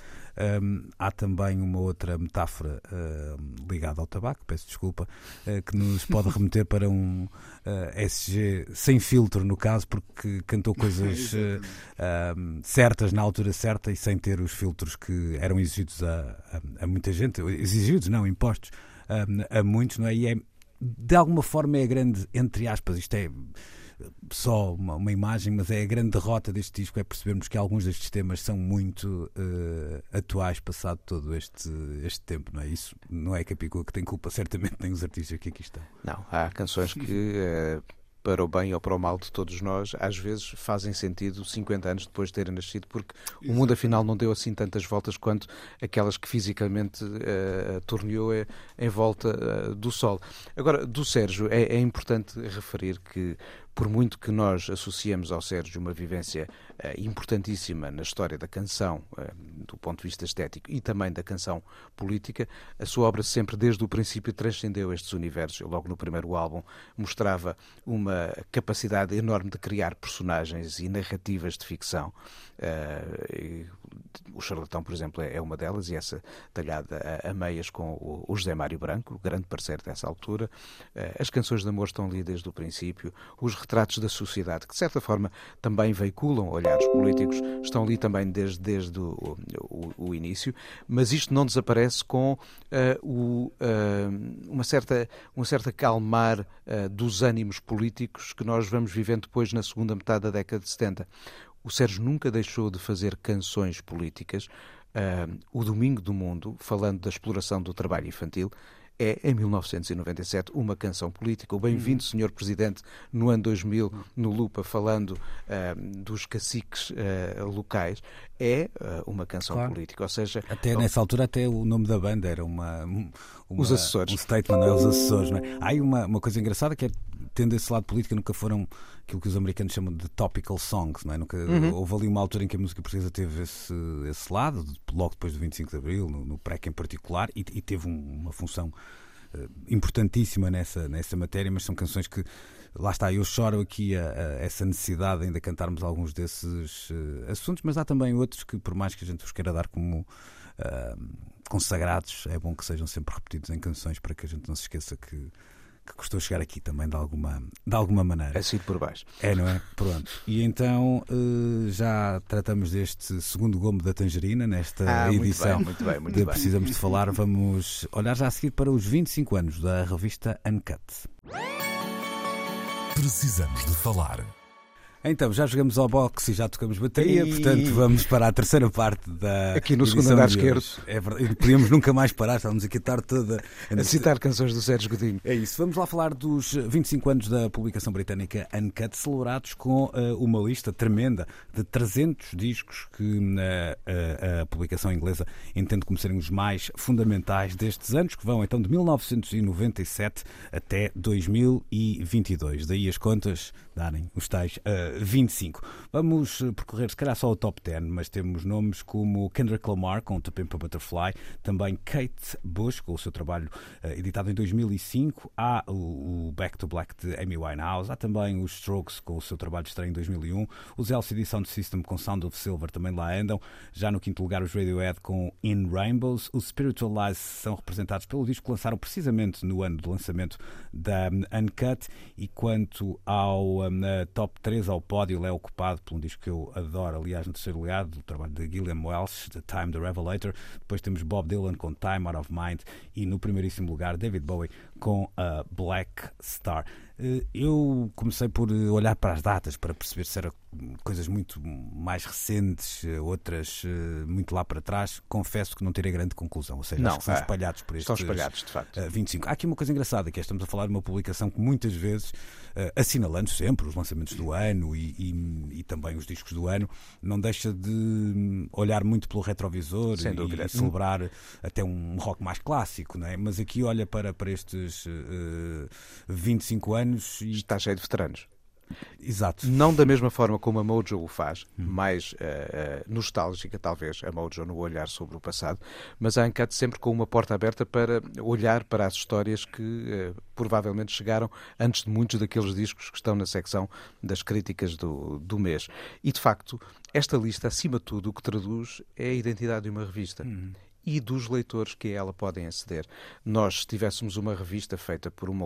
Hum, há também uma outra metáfora hum, ligada ao tabaco, peço desculpa, eh, que nos pode remeter para um eh, SG sem filtro, no caso, porque cantou coisas eh, ahm, certas na altura certa e sem ter os filtros que eram exigidos a, a- a muita gente, exigidos, não, impostos ahm, a muitos, não é? E é, de alguma forma é grande, entre aspas, isto é só uma, uma imagem, mas é a grande derrota deste disco, é percebermos que alguns destes temas são muito eh, atuais, passado todo este, este tempo, não é? Isso não é Capicua que tem culpa, certamente nem os artistas que aqui estão. Não, há canções que, eh, para o bem ou para o mal de todos nós, às vezes fazem sentido 50 anos depois de terem nascido, porque o mundo afinal não deu assim tantas voltas quanto aquelas que fisicamente eh, torneou em volta eh, do Sol. Agora, do Sérgio, é, é importante referir que por muito que nós associemos ao Sérgio uma vivência eh, importantíssima na história da canção, eh, do ponto de vista estético, e também da canção política, a sua obra sempre, desde o princípio, transcendeu estes universos. Logo no primeiro álbum, mostrava uma capacidade enorme de criar personagens e narrativas de ficção. E o Charlatão, por exemplo, é é uma delas, e essa talhada a, a meias com o, o José Mário Branco, grande parceiro dessa altura. Eh, As canções de amor estão ali desde o princípio. Os retratos da sociedade, que de certa forma também veiculam olhares políticos, estão ali também desde, desde o, o- o início. Mas isto não desaparece com eh, o, eh, uma, certa, uma certa calmar eh, dos ânimos políticos que nós vamos vivendo depois na segunda metade da década de 70. O Sérgio nunca deixou de fazer canções políticas. Ah, o Domingo do Mundo, falando da exploração do trabalho infantil, é, em 1997, uma canção política. O Bem-vindo, Senhor Presidente, no ano 2000, no Lupa, falando ah, dos caciques ah, locais, é ah, uma canção Claro. política. Ou seja, Até nessa altura, até o nome da banda era uma, uma- Os assessores. Um statement, não é? Os assessores, não é? Há aí uma, uma coisa engraçada que é, tendo esse lado político, nunca foram aquilo que os americanos chamam de topical songs, não é? Nunca, Houve ali uma altura em que a música portuguesa teve esse, esse lado, logo depois do 25 de Abril, no, no PREC em particular, e, e teve um- uma função importantíssima nessa, nessa matéria, mas são canções que lá está, eu choro aqui a, a essa necessidade de ainda cantarmos alguns desses uh, assuntos, mas há também outros que, por mais que a gente os queira dar como uh, consagrados, é bom que sejam sempre repetidos em canções para que a gente não se esqueça que que custou chegar aqui também de alguma, de alguma maneira. Assim por baixo. É, não é? Pronto. E então uh, já tratamos deste segundo gomo da tangerina nesta ah, edição muito bem, muito bem, muito de bem. Precisamos de Falar. Vamos olhar já a seguir para os 25 anos da revista Uncut. Precisamos de Falar. Então, já jogamos ao boxe e já tocamos bateria, e... portanto vamos para a terceira parte da. Aqui no segundo andar esquerdo. É verdade, podíamos nunca mais parar, estávamos aqui a tarde toda a, citar canções do Sérgio Godinho. É isso, vamos lá falar dos 25 anos da publicação britânica Uncut, celebrados com uh, uma lista tremenda de 300 discos que uh, uh, a publicação inglesa entende como serem os mais fundamentais destes anos, que vão então de 1997 até 2022. Daí as contas darem os tais 25. Vamos eh, percorrer, se calhar, só o top 10, mas temos nomes como Kendrick Lamar com To Pimp a Butterfly, também Kate Bush com o seu trabalho uh, editado em 2005, há o, Back to Black de Amy Winehouse, há também os Strokes com o seu trabalho estreia em 2001, os LCD Sound System com Sound of Silver também lá andam, já no quinto lugar os Radiohead com In Rainbows, os Spiritual Lies são representados pelo disco que lançaram precisamente no ano do lançamento da um, Uncut, e quanto ao um, top 3, ao pódio, é ocupado por um disco que eu adoro, aliás, no terceiro lugar, do trabalho de Gilliam Welsh, The Time the Revelator. Depois temos Bob Dylan com Time Out of Mind e no primeiríssimo lugar David Bowie com a Black Star. Eh, eu comecei por olhar para as datas para perceber se eram coisas muito mais recentes, eh, outras eh, muito lá para trás. Confesso que não tirei grande conclusão, ou seja, não, acho que são é, espalhados por estes estão espalhados, de facto. 25. Há aqui uma coisa engraçada, que é estamos a falar de uma publicação que muitas vezes, assinalando sempre os lançamentos do ano e, e, e também os discos do ano, não deixa de hum, olhar muito pelo retrovisor e, e celebrar até um rock mais clássico, não é? mas aqui olha para, para estes uh, 25 anos. E... Está cheio de veteranos. Exato. Não da mesma forma como a Mojo o faz, hum. mais uh, uh, nostálgica, talvez, a Mojo no olhar sobre o passado, mas a Uncut sempre com uma porta aberta para olhar para as histórias que uh, provavelmente chegaram antes de muitos daqueles discos que estão na secção das críticas do, do mês. E, de facto, esta lista, acima de tudo, o que traduz é a identidade de uma revista. Hum e dos leitores que a ela podem aceder. Nós, se tivéssemos uma revista feita por uma,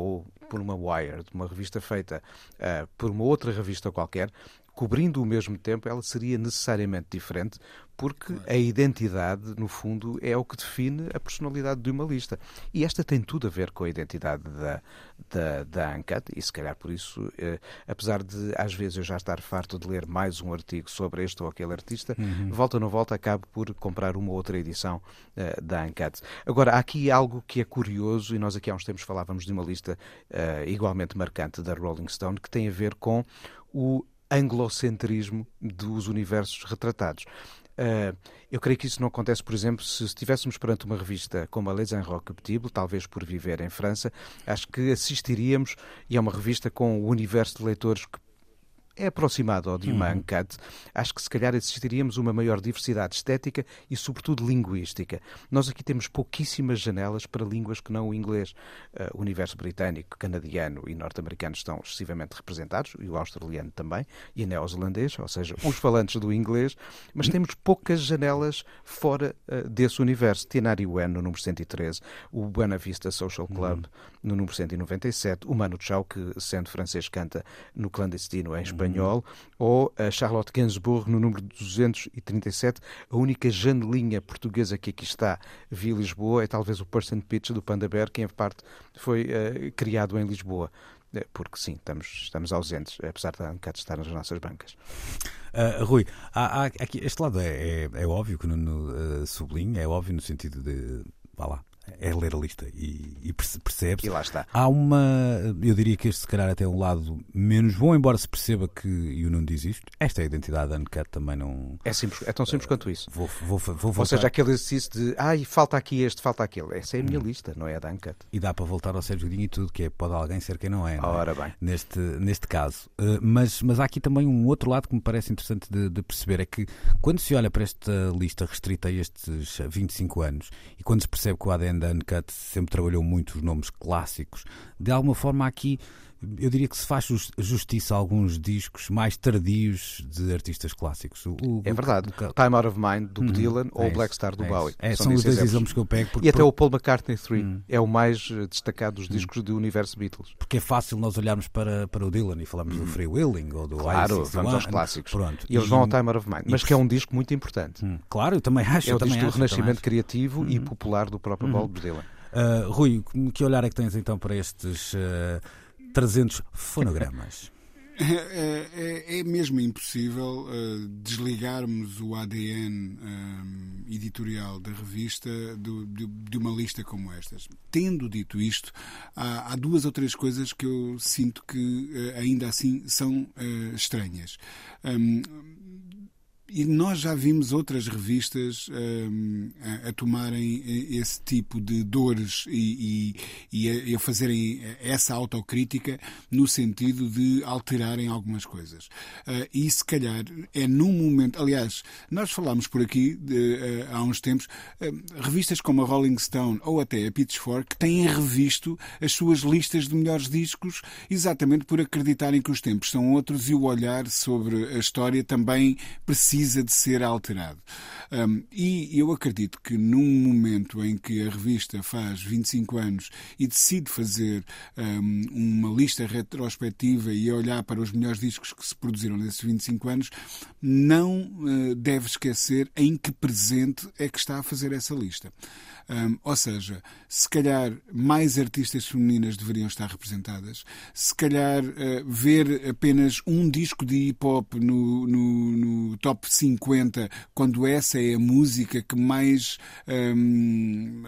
por uma Wired, uma revista feita uh, por uma outra revista qualquer, cobrindo o mesmo tempo, ela seria necessariamente diferente, porque a identidade, no fundo, é o que define a personalidade de uma lista. E esta tem tudo a ver com a identidade da, da, da ANCAT, e se calhar por isso, eh, apesar de às vezes eu já estar farto de ler mais um artigo sobre este ou aquele artista, uhum. volta ou não volta, acabo por comprar uma outra edição eh, da ANCAT. Agora, há aqui algo que é curioso, e nós aqui há uns tempos falávamos de uma lista eh, igualmente marcante da Rolling Stone, que tem a ver com o anglocentrismo dos universos retratados. Uh, eu creio que isso não acontece, por exemplo, se estivéssemos perante uma revista como a Les Inrecuptibles, talvez por viver em França, acho que assistiríamos, e é uma revista com o universo de leitores que é aproximado ao de uma uhum. acho que se calhar assistiríamos uma maior diversidade estética e, sobretudo, linguística. Nós aqui temos pouquíssimas janelas para línguas que não o inglês. Uh, o universo britânico, canadiano e norte-americano estão excessivamente representados, e o australiano também, e neozelandês, ou seja, os falantes do inglês, mas temos poucas janelas fora uh, desse universo. Tinari Wen no número 113, o Buena Vista Social Club uhum. no número 197, o Manu Chao, que sendo francês canta no clandestino em espanhol, espanhol, ou a Charlotte Gainsbourg no número 237. A única janelinha portuguesa que aqui está via Lisboa é talvez o Person Pitch do Panda Bear, que em parte foi uh, criado em Lisboa eh, porque sim, estamos, estamos ausentes, apesar de um estar nas nossas bancas. Uh, Rui, há, há, aqui, este lado é, é, é óbvio que no uh, sublinha, é óbvio no sentido de, vá lá, é ler a lista e, e percebe-se. E lá está. Há uma, eu diria que este se calhar até é um lado menos bom, embora se perceba que, e o não diz isto, esta é a identidade da Uncut também não... É, simples, é tão simples uh, quanto isso. Vou, vou, vou Ou seja, aquele exercício de, ai, falta aqui este, falta aquele. Essa é a minha hum. lista, não é a da Uncut. E dá para voltar ao Sérgio Godinho e tudo, que é, pode alguém ser quem não é. Não é? Ora bem. Neste, neste caso. Uh, mas, mas há aqui também um outro lado que me parece interessante de, de perceber, é que quando se olha para esta lista restrita a estes 25 anos, e quando se percebe que o ADN banda Uncut sempre trabalhou muito os nomes clássicos. De alguma forma, aqui eu diria que se faz justiça a alguns discos mais tardios de artistas clássicos. O, o, é verdade. O, Time Out of Mind do hum, Dylan é ou o Black Star do é Bowie. É, são, são os dois exemplos. exemplos. que eu pego. Porque, e até o Paul McCartney 3 hum. é o mais eh, destacado dos hum. discos hum. do universo Beatles. Porque é fácil nós olharmos para, para o Dylan e falarmos do hum. Free Willing ou do Claro, Isis, vamos aos clássicos. Pronto. E eles vão ao Time Out of Mind. Mas que é um disco muito importante. Hum. Claro, eu também acho. É o disco do renascimento criativo e popular do próprio Bob Dylan. Uh, Rui, que olhar é que tens então para estes uh, 300 fonogramas. É, é, é, mesmo impossível uh, desligarmos o ADN um, eh, editorial da revista do, de, de, uma lista como estas. Tendo dito isto, há, há, duas ou três coisas que eu sinto que uh, ainda assim são uh, estranhas. Um, e nós já vimos outras revistas um, a, tomarem esse tipo de dores e, e, e, a, a, fazerem essa autocrítica no sentido de alterarem algumas coisas. Uh, e se calhar é num momento. Aliás, nós falámos por aqui de, uh, há uns tempos, uh, revistas como a Rolling Stone ou até a Pitchfork têm revisto as suas listas de melhores discos exatamente por acreditarem que os tempos são outros e o olhar sobre a história também precisa precisa de ser alterado. Um, e eu acredito que num momento em que a revista faz 25 anos e decide fazer um, uma lista retrospectiva e olhar para os melhores discos que se produziram nesses 25 anos, não uh, deve esquecer em que presente é que está a fazer essa lista. Um, ou seja, se calhar mais artistas femininas deveriam estar representadas, se calhar uh, ver apenas um disco de hip hop no, no, no, top 50, quando essa é a música que mais um,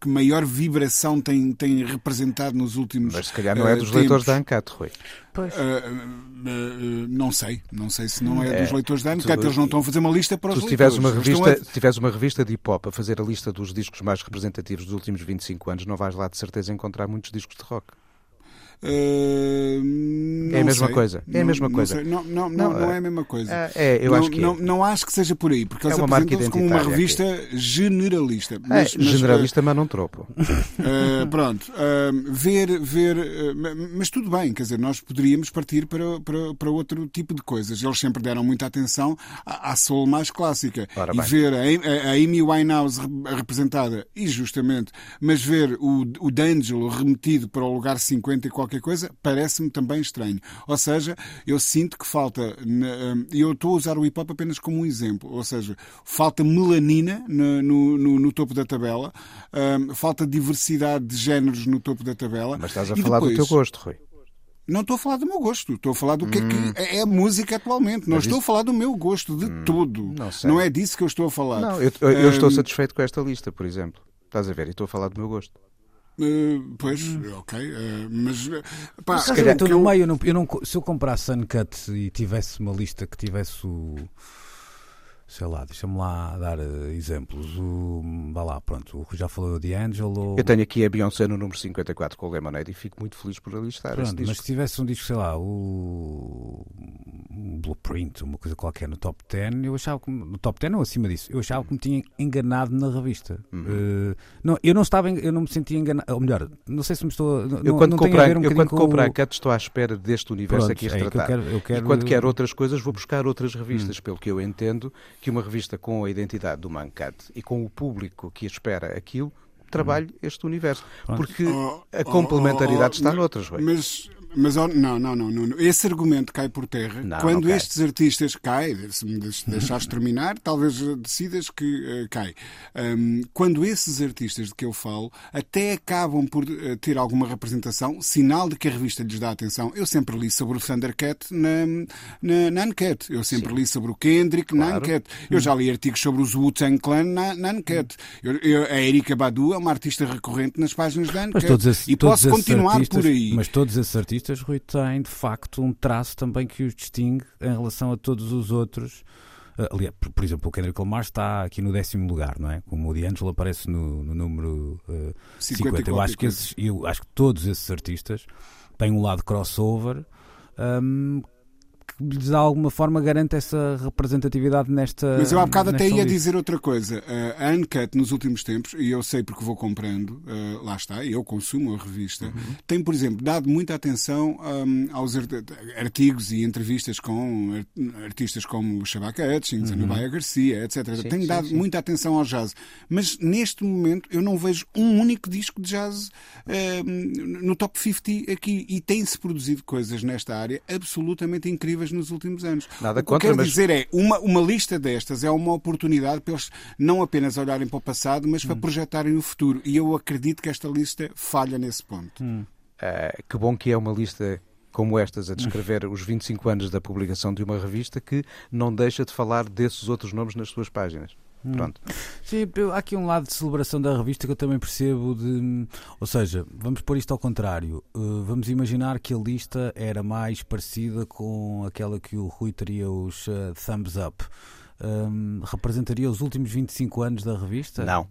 que maior vibração tem, tem representado nos últimos Mas se calhar não é dos uh, leitores da Ancat, Rui. Pois. Uh, uh, não sei, não sei se não é, é dos leitores da Ancat, eles não estão a fazer uma lista para os tu leitores. Uma revista, a... tivesse uma revista de hip hop a fazer a lista dos discos mais representativos dos últimos 25 anos, não vais lá de certeza encontrar muitos discos de rock. Uh, é a mesma sei. coisa. É a mesma não, coisa. Não, não, não, não, é a mesma coisa. É, eu não, acho que não, não acho que seja por aí, porque eles é uma apresentam-se como uma revista aqui. generalista. Mas, é, mas, generalista, mas não tropo. Uh, pronto. Uh, ver, ver. mas tudo bem, quer dizer, nós poderíamos partir para, para, para outro tipo de coisas. Eles sempre deram muita atenção à, à soul mais clássica. Ora e bem. ver a, a, Amy Winehouse representada, e justamente, mas ver o, o D'Angelo remetido para o lugar 50 e qualquer coisa, parece parece-me também estranho. Ou seja, eu sinto que falta, hum, e eu estou a usar o hip hop apenas como um exemplo, ou seja, falta melanina no, no, no topo da tabela, um, falta diversidade de géneros no topo da tabela. Mas estás a falar depois, do teu gosto, Rui. Não estou a falar do meu gosto, estou a falar do que hum. é que hum. é a música atualmente. Não Mas estou isso... a falar do meu gosto de hum. tudo. Não, não, é disso que eu estou a falar. Não, eu, eu, eu estou hum. satisfeito com esta lista, por exemplo. Estás a ver? E estou a falar do meu gosto. Uh, pois, ok, uh, mas pá, se calhar estou no eu... meio. Eu não, eu não, se eu comprasse Uncut e tivesse uma lista que tivesse o sei lá, deixa-me lá dar uh, exemplos. O, vá lá, pronto, o já falou de Angelo. Eu tenho aqui a Beyoncé no número 54 com o Lemonade e fico muito feliz por ali estar. Pronto, mas se tivesse um disco, sei lá, o um Blueprint, uma coisa qualquer no top 10, eu achava que no top 10 ou acima disso, eu achava que me tinha enganado na revista. Uhum. Uh, não, eu não estava, eu não me sentia enganado, ou melhor, não sei se me estou. Eu quando não comprar, um eu quando compro a Cat estou à espera deste universo Pronto, aqui retratado. É, eu quero, eu quero... E quando quero outras coisas vou buscar outras revistas, hum. pelo que eu entendo que uma revista com a identidade do Mancat e com o público que espera aquilo trabalhe hum. este universo. Porque oh, a complementaridade oh, oh, está noutras. Mas, mas oh, não, não, não, não. Esse argumento cai por terra não, quando não estes artistas caem. Se me deixares terminar, talvez decidas que uh, cai. Um, quando esses artistas de que eu falo até acabam por uh, ter alguma representação, sinal de que a revista lhes dá atenção. Eu sempre li sobre o Thundercat na, na, na. Eu sempre Sim. li sobre o Kendrick claro. na Uncut. Eu já li artigos sobre os Wu-Tang Clan na, na. Eu, eu, a Erika Badu é uma artista recorrente nas páginas da Uncut. e posso continuar por aí. Mas todos esses artistas artistas, Rui, têm de facto um traço também que os distingue em relação a todos os outros. Uh, aliás, por, por, exemplo, o Kendrick Lamar está aqui no décimo lugar, não é? Como o D'Angelo aparece no, no número uh, 50. 50. Eu acho, que esses, eu acho que todos esses artistas têm um lado crossover um, de alguma forma garante essa representatividade nesta. Mas eu há bocado até ia lista. dizer outra coisa. A Uncut, nos últimos tempos, e eu sei porque vou comprando, uh, lá está, eu consumo a revista, uhum. tem, por exemplo, dado muita atenção um, aos artigos e entrevistas com artistas como o Shabaka Hutchins, uhum. a Nubaya Garcia, etc. Sim, tem dado sim. muita atenção ao jazz. Mas neste momento eu não vejo um único disco de jazz uh, no top 50 aqui. E tem-se produzido coisas nesta área absolutamente incríveis nos últimos anos. Nada o que contra, quero mas... dizer é, uma, uma lista destas é uma oportunidade para eles não apenas olharem para o passado, mas para hum. projetarem o futuro. E eu acredito que esta lista falha nesse ponto. Hum. Uh, que bom que é uma lista como estas a descrever os 25 anos da publicação de uma revista que não deixa de falar desses outros nomes nas suas páginas. Hum. Pronto. Sim, há aqui um lado de celebração da revista que eu também percebo de. Ou seja, vamos pôr isto ao contrário. Uh, vamos imaginar que a lista era mais parecida com aquela que o Rui teria os uh, thumbs up. Um, representaria os últimos 25 anos da revista? Não.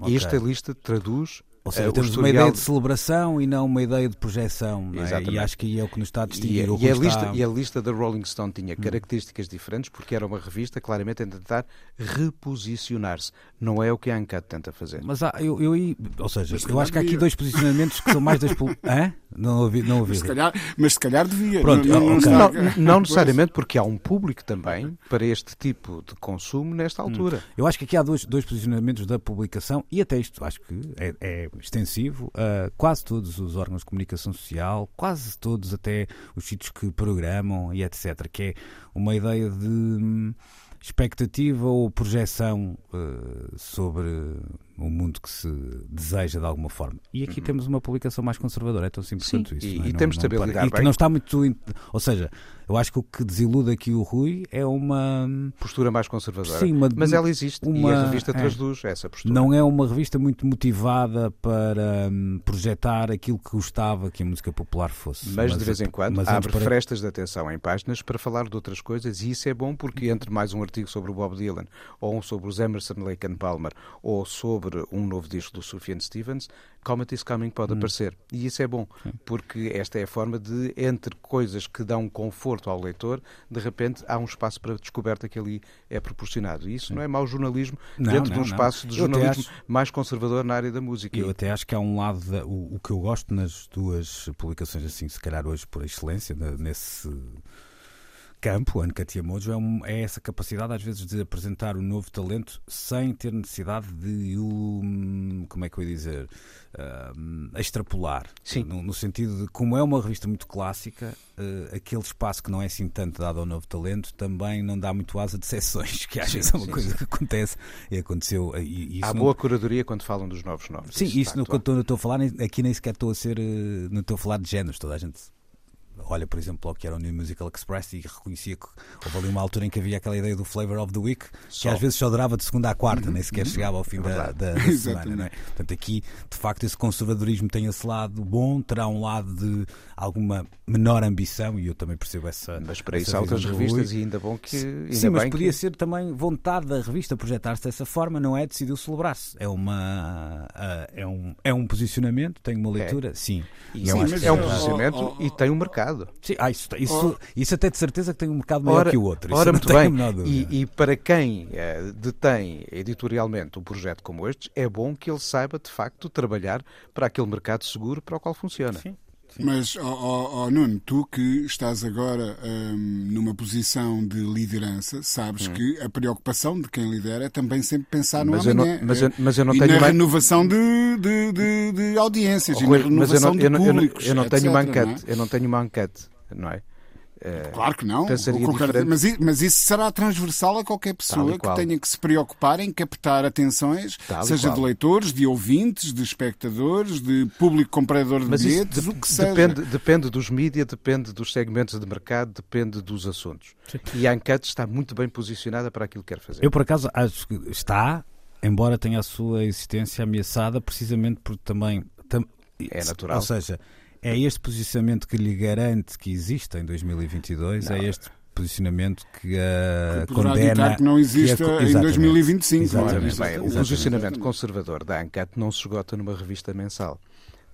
Okay. Esta lista traduz ou seja, uh, temos historial... uma ideia de celebração e não uma ideia de projeção. É? E acho que aí é o que nos está a distinguir. E, o e, a, lista, e a lista da Rolling Stone tinha hum. características diferentes porque era uma revista claramente a tentar reposicionar-se. Não é o que a Uncut tenta fazer. Mas há, eu, eu, ou seja, mas eu acho que há aqui dois posicionamentos que são mais das. Hã? Não ouvi. Não ouvi. Mas, se calhar, mas se calhar devia. Pronto, não, não, okay. não, não necessariamente, porque há um público também para este tipo de consumo nesta hum. altura. Hum. Eu acho que aqui há dois, dois posicionamentos da publicação e até isto acho que é, é extensivo a quase todos os órgãos de comunicação social, quase todos até os sítios que programam e etc. Que é uma ideia de hum, expectativa ou projeção uh, sobre o mundo que se deseja de alguma forma. E aqui uhum. temos uma publicação mais conservadora, é tão simples Sim, quanto isso. E, não é? e temos estabilidade. E que não está muito. Ou seja, eu acho que o que desilude aqui o Rui é uma. Postura mais conservadora. Sim, uma, Mas ela existe uma, e a revista é, traduz essa postura. Não é uma revista muito motivada para um, projetar aquilo que gostava que a música popular fosse. Mas, mas de vez em quando abre para... frestas de atenção em páginas para falar de outras coisas e isso é bom porque entre mais um artigo sobre o Bob Dylan ou um sobre os Emerson Lake and Palmer ou sobre um novo disco do Sufjan Stevens, Comet is Coming pode hum. aparecer. E isso é bom, Sim. porque esta é a forma de, entre coisas que dão conforto ao leitor, de repente há um espaço para descoberta que ali é proporcionado. E isso Sim. não é mau jornalismo não, dentro não, de um espaço não. de jornalismo acho... mais conservador na área da música. Eu até acho que há um lado, da, o, o, que eu gosto nas duas publicações, assim, se calhar hoje por excelência, nesse campo, a Ancatia Mojo, é, um, é, essa capacidade às vezes de apresentar o um novo talento sem ter necessidade de o, como é que eu ia dizer, uh, extrapolar. Sim. No, no, sentido de, como é uma revista muito clássica, uh, aquele espaço que não é assim tanto dado ao novo talento também não dá muito asa de sessões, que às vezes é uma sim, coisa sim. que acontece e aconteceu. E, Há não... boa curadoria quando falam dos novos nomes. Sim, isso, isso no, quando estou a falar, aqui nem sequer estou a ser, eh, não estou a falar de géneros, toda a gente olha, por exemplo, ao que era o New Musical Express e reconhecia que houve ali uma altura em que havia aquela ideia do Flavor of the Week, só. que às vezes só durava de segunda à quarta, uhum. nem sequer uhum. chegava ao fim é da, da, da semana. Não é? Portanto, aqui, de facto, esse conservadorismo tem esse lado bom, terá um lado de alguma menor ambição, e eu também percebo essa. Mas para isso há outras revistas, e ainda bom que. Ainda Sim, mas podia que... ser também vontade da revista projetar-se dessa forma, não é? Decidiu celebrar-se. É, uma, é, um, é um posicionamento, tem uma é. leitura, é. sim. E sim, é um posicionamento oh, oh, e tem um mercado. Sim, ah, isso, isso, oh. isso até de certeza que tem um mercado maior ora, que o outro. Ora, muito bem. E, e, para quem uh, detém editorialmente um projeto como este, é bom que ele saiba de facto trabalhar para aquele mercado seguro para o qual funciona. Sim. Sim. Mas, oh, oh, oh, Nuno, tu que estás agora um, numa posição de liderança, sabes hum. que a preocupação de quem lidera é também sempre pensar no mas amanhã. Eu não, mas, eu, mas eu não e tenho na renovação de, de, de, de audiências oh, e na renovação eu não, de públicos. Eu não, eu não tenho uma enquete, é? eu não tenho uma enquete, não é? Uh, claro que não. Qualquer... Mas, mas, isso será transversal a qualquer pessoa que tenha que se preocupar em captar atenções, Tal seja de leitores, de ouvintes, de espectadores, de público comprador de mas bilhetes, de, o que seja. Depende, depende dos mídias, depende dos segmentos de mercado, depende dos assuntos. Sim. E a enquete está muito bem posicionada para aquilo que quer fazer. Eu, por acaso, acho que está, embora tenha a sua existência ameaçada, precisamente porque também. Tam, é natural. Ou seja, é este posicionamento que lhe garante que existe em 2022? É não. É este posicionamento que uh, que condena que não existe que em 2025. Exatamente. Bem, o posicionamento conservador da ANCAT não se esgota numa revista mensal.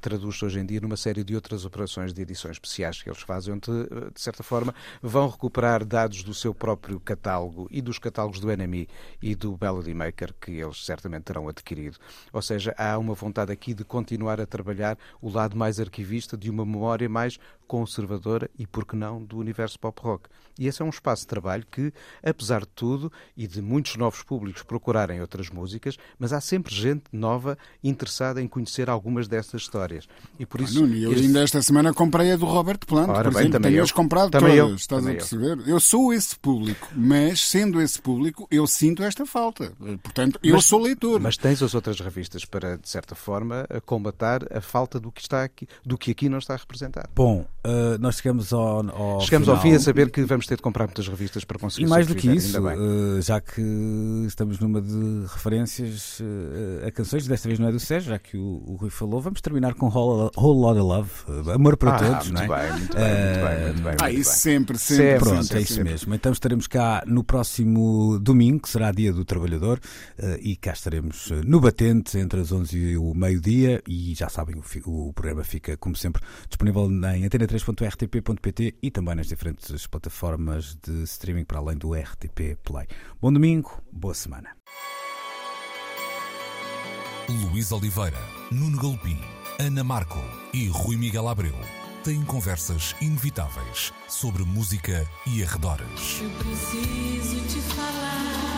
Traduz-se hoje em dia numa série de outras operações de edições especiais que eles fazem, onde, eh, de certa forma, vão recuperar dados do seu próprio catálogo e dos catálogos do NME e do Melody Maker que eles certamente terão adquirido. Ou seja, há uma vontade aqui de continuar a trabalhar o lado mais arquivista de uma memória mais conservadora e, por que não, do universo pop rock. E esse é um espaço de trabalho que, apesar de tudo e de muitos novos públicos procurarem outras músicas, mas há sempre gente nova interessada em conhecer algumas dessas histórias. E por isso. Ah, Nuno, eu este... ainda esta semana comprei a do Robert Plant, Ora por bem, exemplo, também tenho eu. as comprado Também todas, eu, estás a também eu. perceber? Eu. sou esse público, mas sendo esse público, eu sinto esta falta. Portanto, eu Mas- sou leitor. Mas tens as outras revistas para, de certa forma, a combatar a falta do que está aqui, do que aqui não está representado. Bom, eh, nós chegamos ao, ao Chegamos ao final. fim a saber que vamos ter de comprar muitas revistas para conseguir E mais do que isso, eh, já que estamos numa de referências eh, a canções, desta vez não é do Sérgio, já que o, o Rui falou, vamos terminar com Whole, Whole Lotta Love, eh, amor para Ah, todos, muito não é? bem, muito bem, muito bem, muito bem. Ah, muito isso bem. sempre, sempre. Sempre, Pronto, sempre, é isso sempre. mesmo. Então estaremos cá no próximo domingo, que será dia do trabalhador, e cá estaremos no batente entre as 11 e o meio-dia. E já sabem, o, o programa fica, como sempre, disponível em antena3.rtp.pt e também nas diferentes plataformas de streaming para além do RTP Play. Bom domingo, boa semana. Luís Oliveira, Nuno Galopim, Ana Marco e Rui Miguel Abreu têm conversas inevitáveis sobre música e arredores. Eu preciso te falar.